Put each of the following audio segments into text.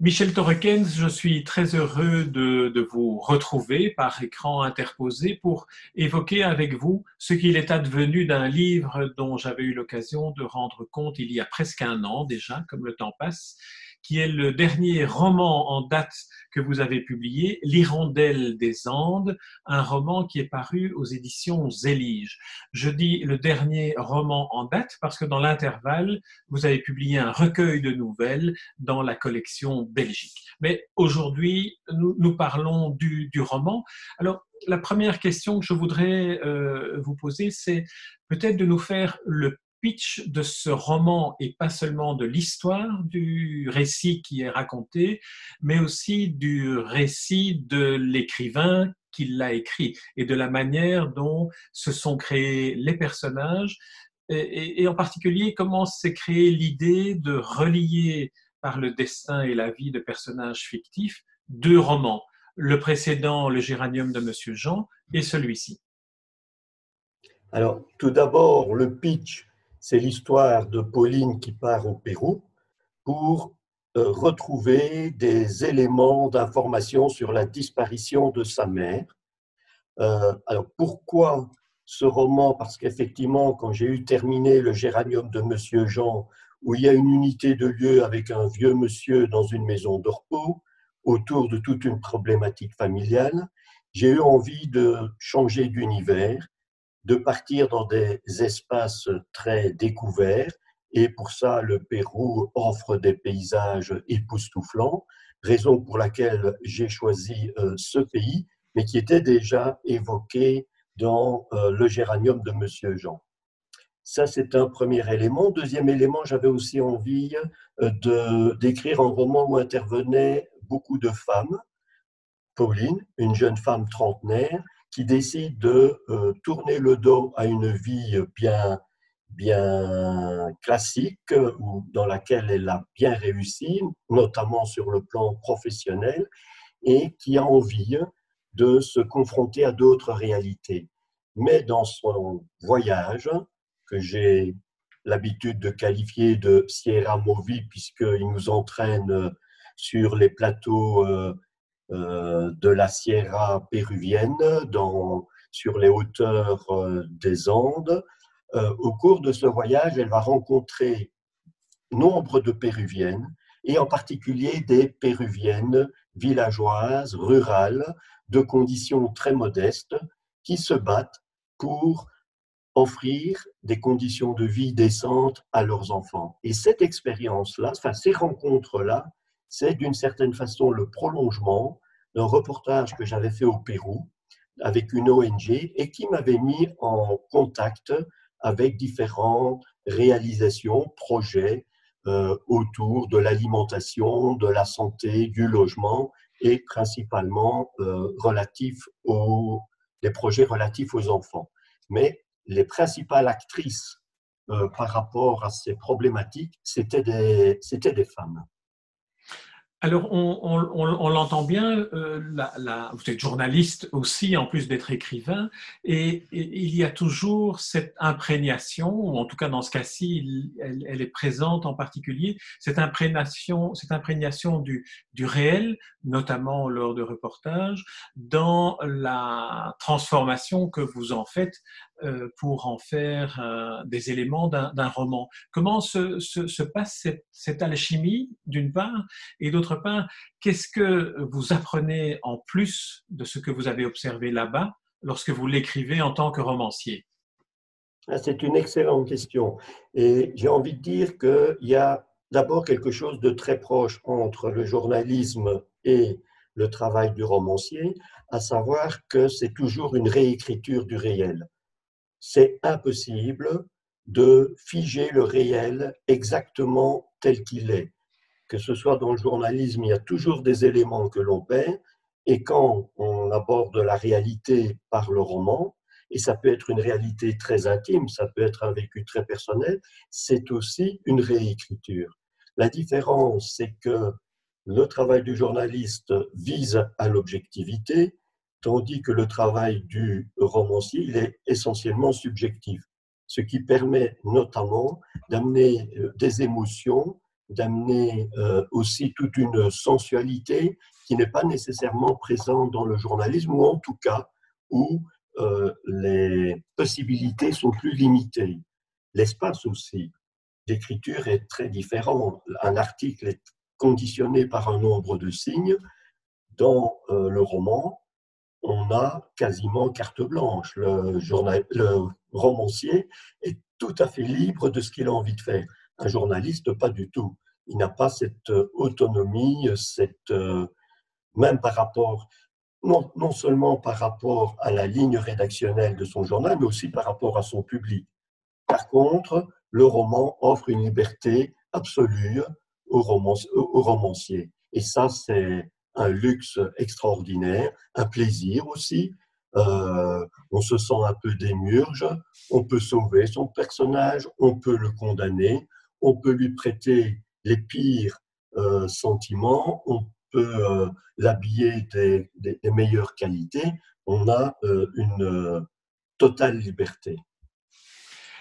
Michel Torrekens, je suis très heureux de, de, vous retrouver par écran interposé pour évoquer avec vous ce qu'il est advenu d'un livre dont j'avais eu l'occasion de rendre compte il y a presque un an déjà, comme le temps passe, qui est le dernier roman en date que vous avez publié, L'Hirondelle des Andes, un roman qui est paru aux éditions Zélige. Je dis le dernier roman en date parce que dans l'intervalle, vous avez publié un recueil de nouvelles dans la collection Belgique. Mais aujourd'hui, nous, parlons du, du roman. Alors, la première question que je voudrais euh, vous poser, c'est peut-être de nous faire le pitch de ce roman et pas seulement de l'histoire du récit qui est raconté, mais aussi du récit de l'écrivain qui l'a écrit et de la manière dont se sont créés les personnages et, en particulier comment s'est créée l'idée de relier par le destin et la vie de personnages fictifs deux romans, le précédent Le géranium de Monsieur Jean et celui-ci. Alors, tout d'abord, le pitch c'est l'histoire de Pauline qui part au Pérou pour euh, retrouver des éléments d'information sur la disparition de sa mère. Euh, alors pourquoi ce roman? Parce qu'effectivement, quand j'ai eu terminé le géranium de Monsieur Jean, où il y a une unité de lieu avec un vieux monsieur dans une maison de repos, autour de toute une problématique familiale, j'ai eu envie de changer d'univers de partir dans des espaces très découverts. Et pour ça, le Pérou offre des paysages époustouflants, raison pour laquelle j'ai choisi euh, ce pays, mais qui était déjà évoqué dans euh, le géranium de Monsieur Jean. Ça, c'est un premier élément. Deuxième élément, j'avais aussi envie euh, d'écrire un roman où intervenaient beaucoup de femmes. Pauline, une jeune femme trentenaire, qui décide de euh, tourner le dos à une vie bien, bien classique ou dans laquelle elle a bien réussi, notamment sur le plan professionnel, et qui a envie de se confronter à d'autres réalités. Mais dans son voyage, que j'ai l'habitude de qualifier de Sierra Movi, puisqu'il nous entraîne sur les plateaux euh, euh, de la Sierra péruvienne sur les hauteurs euh, des Andes. Euh, au cours de ce voyage, elle va rencontrer nombre de péruviennes et en particulier des péruviennes villageoises, rurales, de conditions très modestes, qui se battent pour offrir des conditions de vie décentes à leurs enfants. Et cette expérience-là, enfin ces rencontres-là, c'est d'une certaine façon le prolongement d'un reportage que j'avais fait au Pérou avec une ONG et qui m'avait mis en contact avec différentes réalisations, projets euh, autour de l'alimentation, de la santé, du logement et principalement euh, aux des projets relatifs aux enfants. Mais les principales actrices euh, par rapport à ces problématiques, c'était des, c'était des femmes. Alors, on, on, on, l'entend bien, euh, la, la, vous êtes journaliste aussi, en plus d'être écrivain, et, il y a toujours cette imprégnation, ou en tout cas dans ce cas-ci, elle, elle, est présente en particulier, cette imprégnation, cette imprégnation du, du réel, notamment lors de reportages, dans la transformation que vous en faites pour en faire euh, des éléments d'un roman. Comment se passe cette, cette alchimie, d'une part, et d'autre part, qu'est-ce que vous apprenez en plus de ce que vous avez observé là-bas lorsque vous l'écrivez en tant que romancier? Ah, C'est une excellente question. Et j'ai envie de dire qu'il y a d'abord quelque chose de très proche entre le journalisme et le travail du romancier, à savoir que c'est toujours une réécriture du réel c'est impossible de figer le réel exactement tel qu'il est. Que ce soit dans le journalisme, il y a toujours des éléments que l'on perd, et quand on aborde la réalité par le roman, et ça peut être une réalité très intime, ça peut être un vécu très personnel, c'est aussi une réécriture. La différence, c'est que le travail du journaliste vise à l'objectivité, tandis que le travail du romancier, il est essentiellement subjectif, ce qui permet notamment d'amener euh, des émotions d'amener aussi toute une sensualité qui n'est pas nécessairement présente dans le journalisme, ou en tout cas où les possibilités sont plus limitées. L'espace aussi d'écriture est très différent. Un article est conditionné par un nombre de signes. Dans le roman, on a quasiment carte blanche. Le, journal, le romancier est tout à fait libre de ce qu'il a envie de faire. Un journaliste, pas du tout. Il n'a pas cette euh, autonomie, cette, euh, même par rapport, non, non seulement par rapport à la ligne rédactionnelle de son journal, mais aussi par rapport à son public. Par contre, le roman offre une liberté absolue au, au romancier. Et ça, c'est un luxe extraordinaire, un plaisir aussi. Euh, on se sent un peu démurge, on peut sauver son personnage, on peut le condamner, on peut lui prêter les pires euh, sentiments, on peut euh, l'habiller des, meilleures qualités, on a une totale liberté.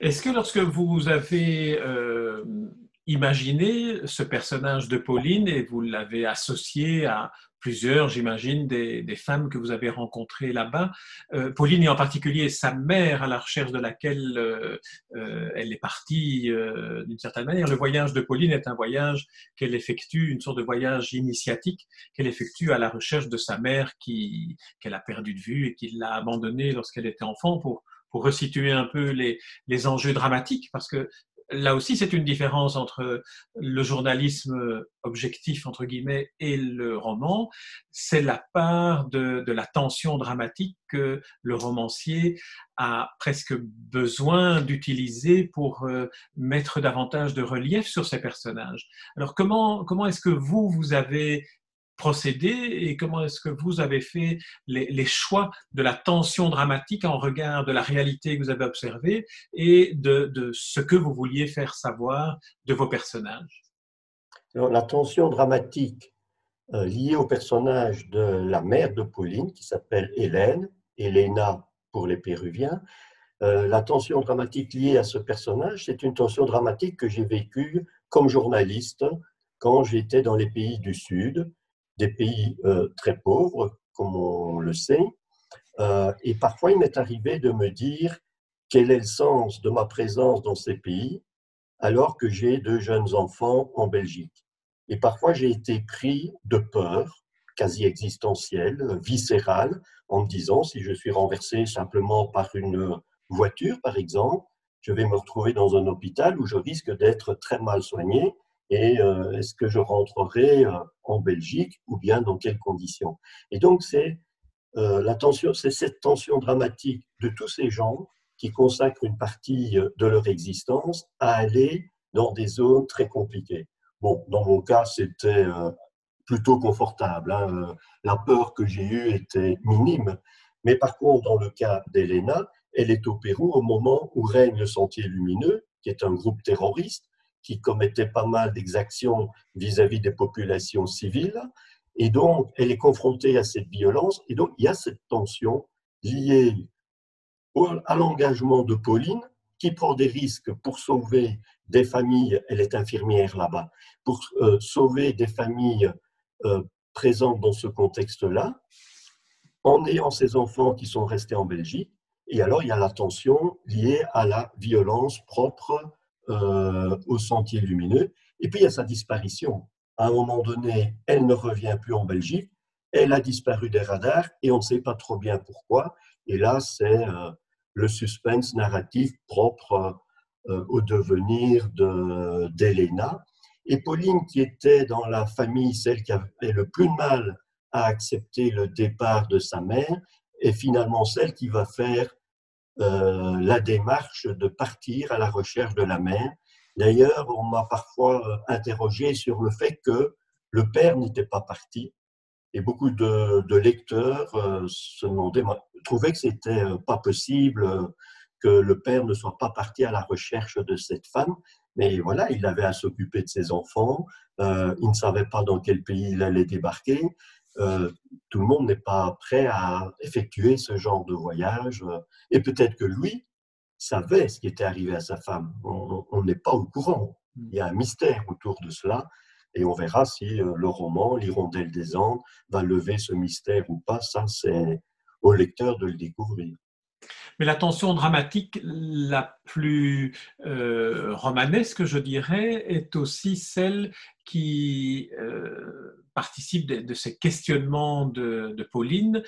Est-ce que lorsque vous avez imaginé ce personnage de Pauline et vous l'avez associé à plusieurs, j'imagine, des, femmes que vous avez rencontrées là-bas. Euh, Pauline et en particulier sa mère à la recherche de laquelle euh, euh, elle est partie d'une certaine manière. Le voyage de Pauline est un voyage qu'elle effectue, une sorte de voyage initiatique qu'elle effectue à la recherche de sa mère qui qu'elle a perdu de vue et qui l'a abandonnée lorsqu'elle était enfant pour pour resituer un peu les, les enjeux dramatiques, parce que là aussi, c'est une différence entre le journalisme objectif, entre guillemets, et le roman. C'est la part de, la tension dramatique que le romancier a presque besoin d'utiliser pour euh, mettre davantage de relief sur ses personnages. Alors, comment, comment est-ce que vous, vous avez procédé et comment est-ce que vous avez fait les, choix de la tension dramatique en regard de la réalité que vous avez observée et de, ce que vous vouliez faire savoir de vos personnages? La tension dramatique euh, liée au personnage de la mère de Pauline qui s'appelle Hélène, Elena pour les Péruviens, euh, la tension dramatique liée à ce personnage, c'est une tension dramatique que j'ai vécue comme journaliste quand j'étais dans les pays du Sud des pays euh, très pauvres, comme on le sait. Euh, et parfois, il m'est arrivé de me dire quel est le sens de ma présence dans ces pays alors que j'ai deux jeunes enfants en Belgique. Et parfois, j'ai été pris de peur quasi existentielle, viscérale, en me disant si je suis renversé simplement par une voiture, par exemple, je vais me retrouver dans un hôpital où je risque d'être très mal soigné et euh, est-ce que je rentrerai euh, en Belgique ou bien dans quelles conditions? Et donc c'est euh, c'est cette tension dramatique de tous ces gens qui consacrent une partie de leur existence à aller dans des zones très compliquées. Bon, dans mon cas, c'était plutôt confortable. Hein. La peur que j'ai eue était minime. Mais par contre, dans le cas d'Elena, elle est au Pérou au moment où règne le Sentier Lumineux, qui est un groupe terroriste, qui commettait pas mal d'exactions vis-à-vis des populations civiles. Et donc, elle est confrontée à cette violence. Et donc, il y a cette tension liée à l'engagement de Pauline, qui prend des risques pour sauver des familles, elle est infirmière là-bas, pour euh, sauver des familles euh, présentes dans ce contexte-là, en ayant ses enfants qui sont restés en Belgique. Et alors, il y a la tension liée à la violence propre euh, au sentier lumineux. Et puis il y a sa disparition. À un moment donné, elle ne revient plus en Belgique. Elle a disparu des radars et on ne sait pas trop bien pourquoi. Et là, c'est euh, le suspense narratif propre euh, au devenir d'Elena. Et Pauline, qui était dans la famille celle qui avait le plus de mal à accepter le départ de sa mère, est finalement celle qui va faire euh, la démarche de partir à la recherche de la mère. D'ailleurs, on m'a parfois euh, interrogé sur le fait que le père n'était pas parti. Et beaucoup de, lecteurs euh, se demandaient, trouvaient que c'était pas possible que le père ne soit pas parti à la recherche de cette femme. Mais voilà, il avait à s'occuper de ses enfants. il ne savait pas dans quel pays il allait débarquer. Euh, tout le monde n'est pas prêt à effectuer ce genre de voyage. Euh, et peut-être que lui savait ce qui était arrivé à sa femme. On n'est pas au courant. Il y a un mystère autour de cela. Et on verra si euh, le roman, L'Hirondelle des Andes, va lever ce mystère ou pas. Ça, c'est au lecteur de le découvrir. Mais la tension dramatique la plus euh, romanesque, je dirais, est aussi celle qui euh, participe de, ces questionnements de, de, Pauline,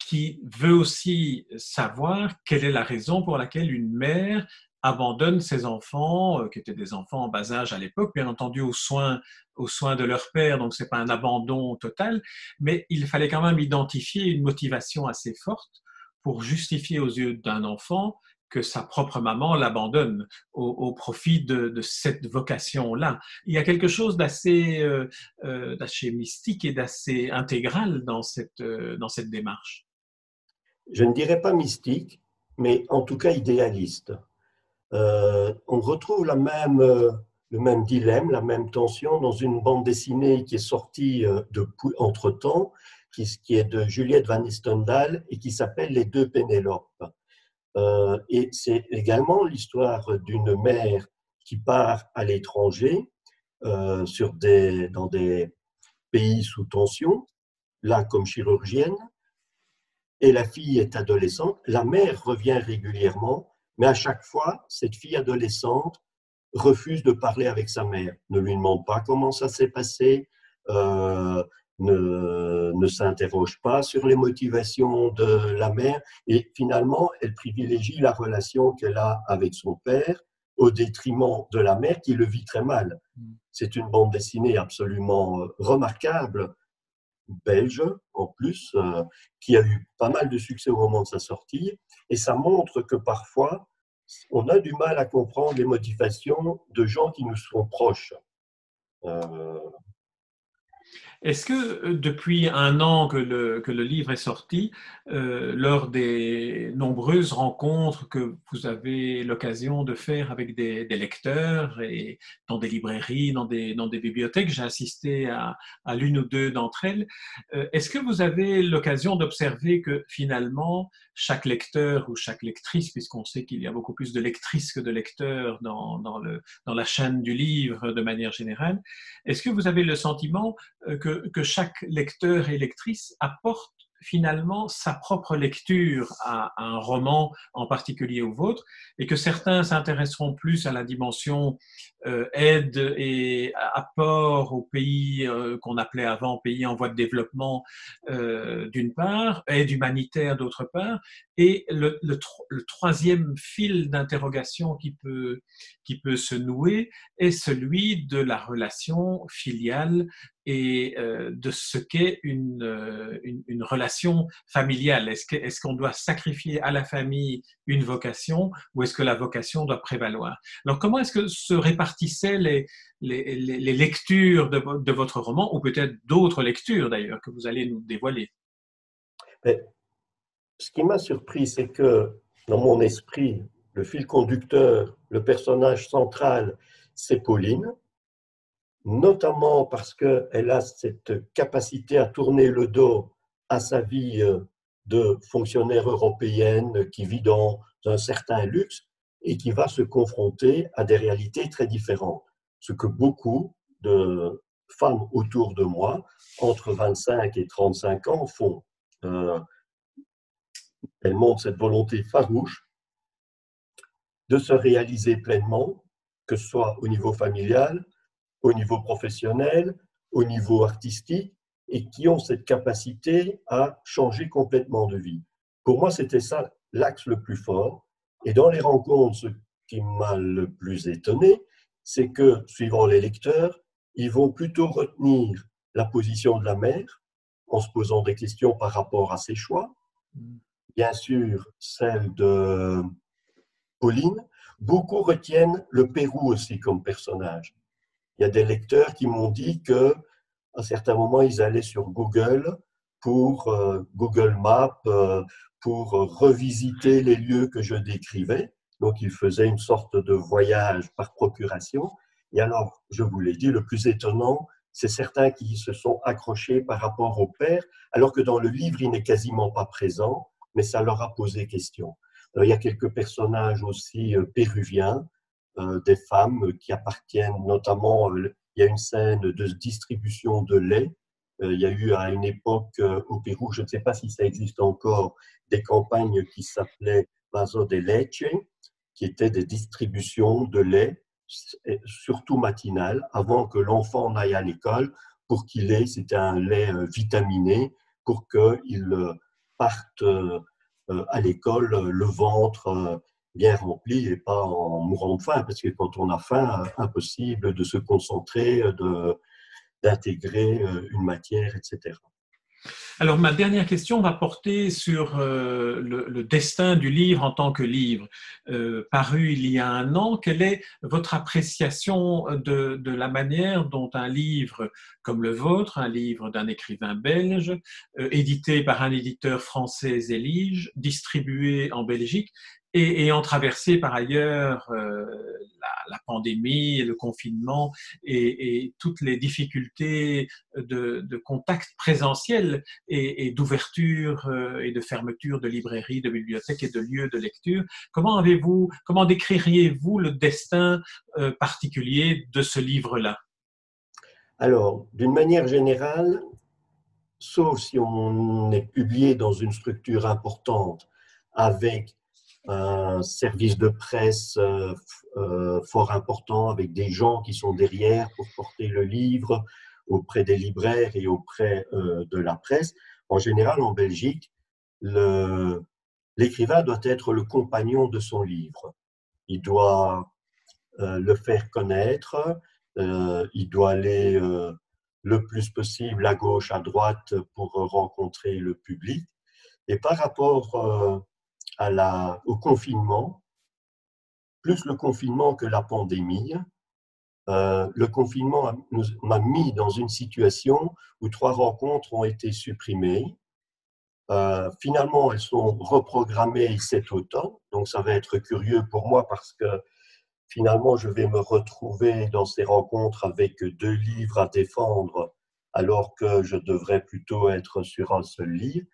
qui veut aussi savoir quelle est la raison pour laquelle une mère abandonne ses enfants, euh, qui étaient des enfants en bas âge à l'époque, bien entendu aux soins, aux soins de leur père, donc c'est pas un abandon total, mais il fallait quand même identifier une motivation assez forte pour justifier aux yeux d'un enfant que sa propre maman l'abandonne au, profit de, cette vocation-là. Il y a quelque chose d'assez euh, euh, mystique et d'assez intégral dans cette, dans cette démarche. Je ne dirais pas mystique, mais en tout cas idéaliste. Euh, on retrouve la même, euh, le même dilemme, la même tension dans une bande dessinée qui est sortie euh, de, entre-temps, qui, est de Juliette Van Estendal et qui s'appelle Les deux Pénélopes. Et c'est également l'histoire d'une mère qui part à l'étranger sur des, dans des pays sous tension, là comme chirurgienne, et la fille est adolescente. La mère revient régulièrement mais à chaque fois, cette fille adolescente refuse de parler avec sa mère, ne lui demande pas comment ça s'est passé, euh, ne, ne s'interroge pas sur les motivations de la mère, et finalement, elle privilégie la relation qu'elle a avec son père au détriment de la mère qui le vit très mal. C'est une bande dessinée absolument euh, remarquable, belge en plus, euh, qui a eu pas mal de succès au moment de sa sortie, et ça montre que parfois, on a du mal à comprendre les motivations de gens qui nous sont proches. Euh, est-ce que euh, depuis un an que le, que le livre est sorti, euh, lors des nombreuses rencontres que vous avez l'occasion de faire avec des, lecteurs et dans des librairies, dans des, dans des bibliothèques, j'ai assisté à, à l'une ou deux d'entre elles, euh, est-ce que vous avez l'occasion d'observer que finalement, chaque lecteur ou chaque lectrice, puisqu'on sait qu'il y a beaucoup plus de lectrices que de lecteurs dans, dans, le, dans la chaîne du livre de manière générale, est-ce que vous avez le sentiment que que, chaque lecteur et lectrice apporte finalement sa propre lecture à, un roman en particulier au vôtre, et que certains s'intéresseront plus à la dimension euh, aide et apport aux pays euh, qu'on appelait avant pays en voie de développement euh, d'une part, aide humanitaire d'autre part, et le, le, le troisième fil d'interrogation qui peut, qui peut se nouer est celui de la relation filiale et euh, de ce qu'est une, euh, une, une, relation familiale. Est-ce qu'on doit sacrifier à la famille une vocation ou est-ce que la vocation doit prévaloir? Alors comment est-ce que se répartissaient les, les, lectures de, de, votre roman ou peut-être d'autres lectures d'ailleurs que vous allez nous dévoiler? Ce qui m'a surpris, c'est que dans mon esprit, le fil conducteur, le personnage central, c'est Pauline notamment parce qu'elle a cette capacité à tourner le dos à sa vie euh, de fonctionnaire européenne qui vit dans un certain luxe et qui va se confronter à des réalités très différentes. Ce que beaucoup de femmes autour de moi, entre 25 et 35 ans, font. Euh, elles montrent cette volonté farouche de se réaliser pleinement, que ce soit au niveau familial, au niveau professionnel, au niveau artistique, et qui ont cette capacité à changer complètement de vie. Pour moi, c'était ça l'axe le plus fort. Et dans les rencontres, ce qui m'a le plus étonné, c'est que, suivant les lecteurs, ils vont plutôt retenir la position de la mère en se posant des questions par rapport à ses choix. Bien sûr, celle de Pauline. Beaucoup retiennent le Pérou aussi comme personnage. Il y a des lecteurs qui m'ont dit que à certains moments, ils allaient sur Google pour euh, Google Maps euh, pour revisiter les lieux que je décrivais. Donc, ils faisaient une sorte de voyage par procuration. Et alors, je vous l'ai dit, le plus étonnant, c'est certains qui se sont accrochés par rapport au père, alors que dans le livre, il n'est quasiment pas présent, mais ça leur a posé question. il y a quelques personnages aussi euh, péruviens, des femmes qui appartiennent notamment, il y a une scène de distribution de lait. Il y a eu à une époque au Pérou, je ne sais pas si ça existe encore, des campagnes qui s'appelaient Vaso de Leche, qui étaient des distributions de lait, surtout matinales, avant que l'enfant n'aille à l'école, pour qu'il ait, c'était un lait vitaminé, pour qu'il parte à l'école le ventre bien rempli et pas en mourant de faim, parce que quand on a faim, impossible de se concentrer, d'intégrer une matière, etc. Alors, ma dernière question va porter sur euh, le, destin du livre en tant que livre. Euh, paru il y a un an, quelle est votre appréciation de, la manière dont un livre comme le vôtre, un livre d'un écrivain belge, euh, édité par un éditeur français Elige, distribué en Belgique, et ayant traversé par ailleurs euh, la, pandémie, le confinement et, toutes les difficultés de, contact présentiel et, d'ouverture euh, et de fermeture de librairies, de bibliothèques et de lieux de lecture, comment avez-vous, comment décririez-vous le destin euh, particulier de ce livre-là? Alors, d'une manière générale, sauf si on est publié dans une structure importante avec un service de presse euh, euh, fort important avec des gens qui sont derrière pour porter le livre auprès des libraires et auprès euh, de la presse. En général, en Belgique, l'écrivain doit être le compagnon de son livre. Il doit le faire connaître, il doit aller le plus possible à gauche, à droite pour rencontrer le public. Et par rapport au confinement, plus le confinement que la pandémie. Euh, le confinement m'a mis dans une situation où trois rencontres ont été supprimées. Euh, finalement, elles sont reprogrammées cet automne, donc ça va être curieux pour moi parce que finalement, je vais me retrouver dans ces rencontres avec deux livres à défendre alors que je devrais plutôt être sur un seul livre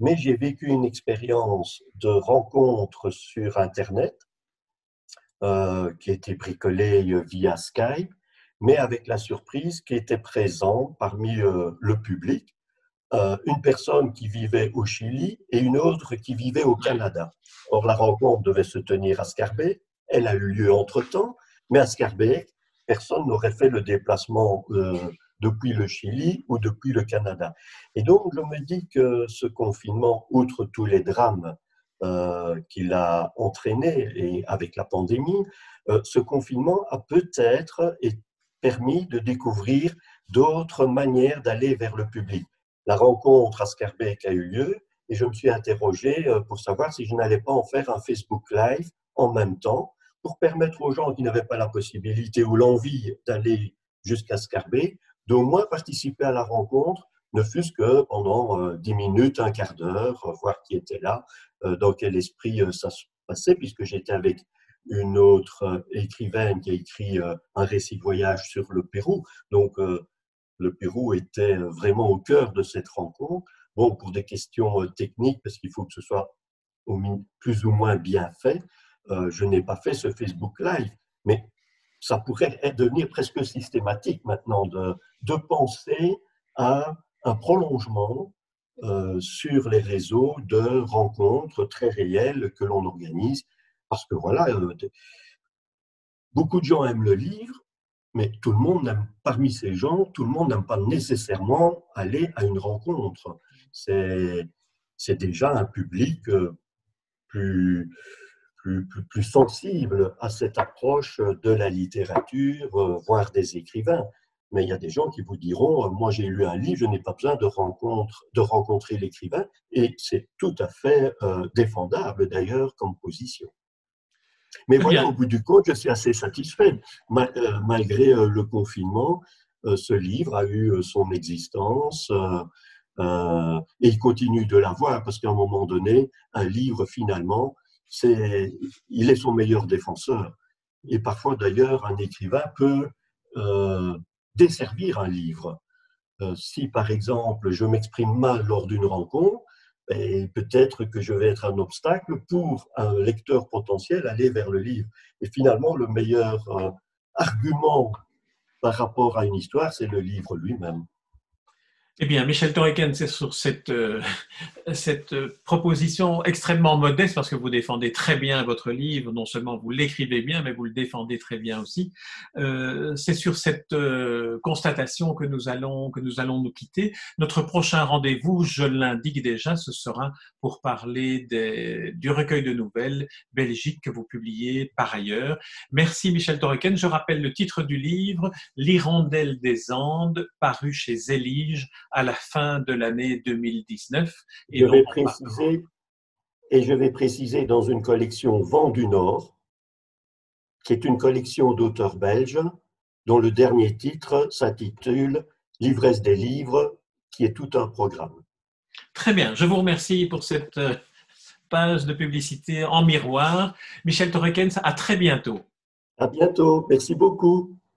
mais j'ai vécu une expérience de rencontre sur Internet euh, qui était bricolée via Skype, mais avec la surprise qui était présent parmi euh, le public euh, une personne qui vivait au Chili et une autre qui vivait au Canada. Or, la rencontre devait se tenir à Scarbeck. Elle a eu lieu entre-temps, mais à Scarbeck, personne n'aurait fait le déplacement depuis le Chili ou depuis le Canada. Et donc, je me dis que ce confinement, outre tous les drames euh, qu'il a entraînés et avec la pandémie, euh, ce confinement a peut-être permis de découvrir d'autres manières d'aller vers le public. La rencontre à Scarbeck a eu lieu et je me suis interrogé euh, pour savoir si je n'allais pas en faire un Facebook Live en même temps pour permettre aux gens qui n'avaient pas la possibilité ou l'envie d'aller jusqu'à Scarbeck d'au moins participer à la rencontre, ne fût-ce que pendant euh, dix minutes, un quart d'heure, euh, voir qui était là, euh, dans quel esprit ça se passait, puisque j'étais avec une autre écrivaine qui a écrit un récit de voyage sur le Pérou. Donc, le Pérou était vraiment au cœur de cette rencontre. Bon, pour des questions techniques, parce qu'il faut que ce soit plus ou moins bien fait, je n'ai pas fait ce Facebook Live. Ça pourrait devenir presque systématique maintenant de, penser à un prolongement euh, sur les réseaux de rencontres très réelles que l'on organise. Parce que voilà, euh, beaucoup de gens aiment le livre, mais tout le monde parmi ces gens, tout le monde n'aime pas nécessairement aller à une rencontre. C'est, c'est déjà un public euh, plus, plus, sensible à cette approche de la littérature, euh, voire des écrivains. Mais il y a des gens qui vous diront, euh, moi j'ai lu un livre, je n'ai pas besoin de, rencontre, de rencontrer l'écrivain, et c'est tout à fait euh, défendable d'ailleurs comme position. Mais voilà, au bout du compte, je suis assez satisfait. malgré le confinement, ce livre a eu son existence et il continue de l'avoir parce qu'à un moment donné, un livre finalement, c'est, il est son meilleur défenseur. Et parfois, d'ailleurs, un écrivain peut euh, desservir un livre. Euh, si, par exemple, je m'exprime mal lors d'une rencontre, Et peut-être que je vais être un obstacle pour un lecteur potentiel aller vers le livre. Et finalement, le meilleur euh, argument par rapport à une histoire, c'est le livre lui-même. Eh bien, Michel Torriken, c'est sur cette, euh, cette euh, proposition extrêmement modeste, parce que vous défendez très bien votre livre, non seulement vous l'écrivez bien, mais vous le défendez très bien aussi. Euh, c'est sur cette constatation que nous, allons, que nous allons nous quitter. Notre prochain rendez-vous, je l'indique déjà, ce sera pour parler des, du recueil de nouvelles Belgique que vous publiez par ailleurs. Merci Michel Torriken. Je rappelle le titre du livre, L'Hirondelle des Andes, paru chez Zélige à la fin de l'année 2019. Et je vais préciser, et je vais préciser dans une collection Vent du Nord, qui est une collection d'auteurs belges, dont le dernier titre s'intitule L'ivresse des livres, qui est tout un programme. Très bien, je vous remercie pour cette euh, page de publicité en miroir. Michel Torrekens, à très bientôt. À bientôt, merci beaucoup.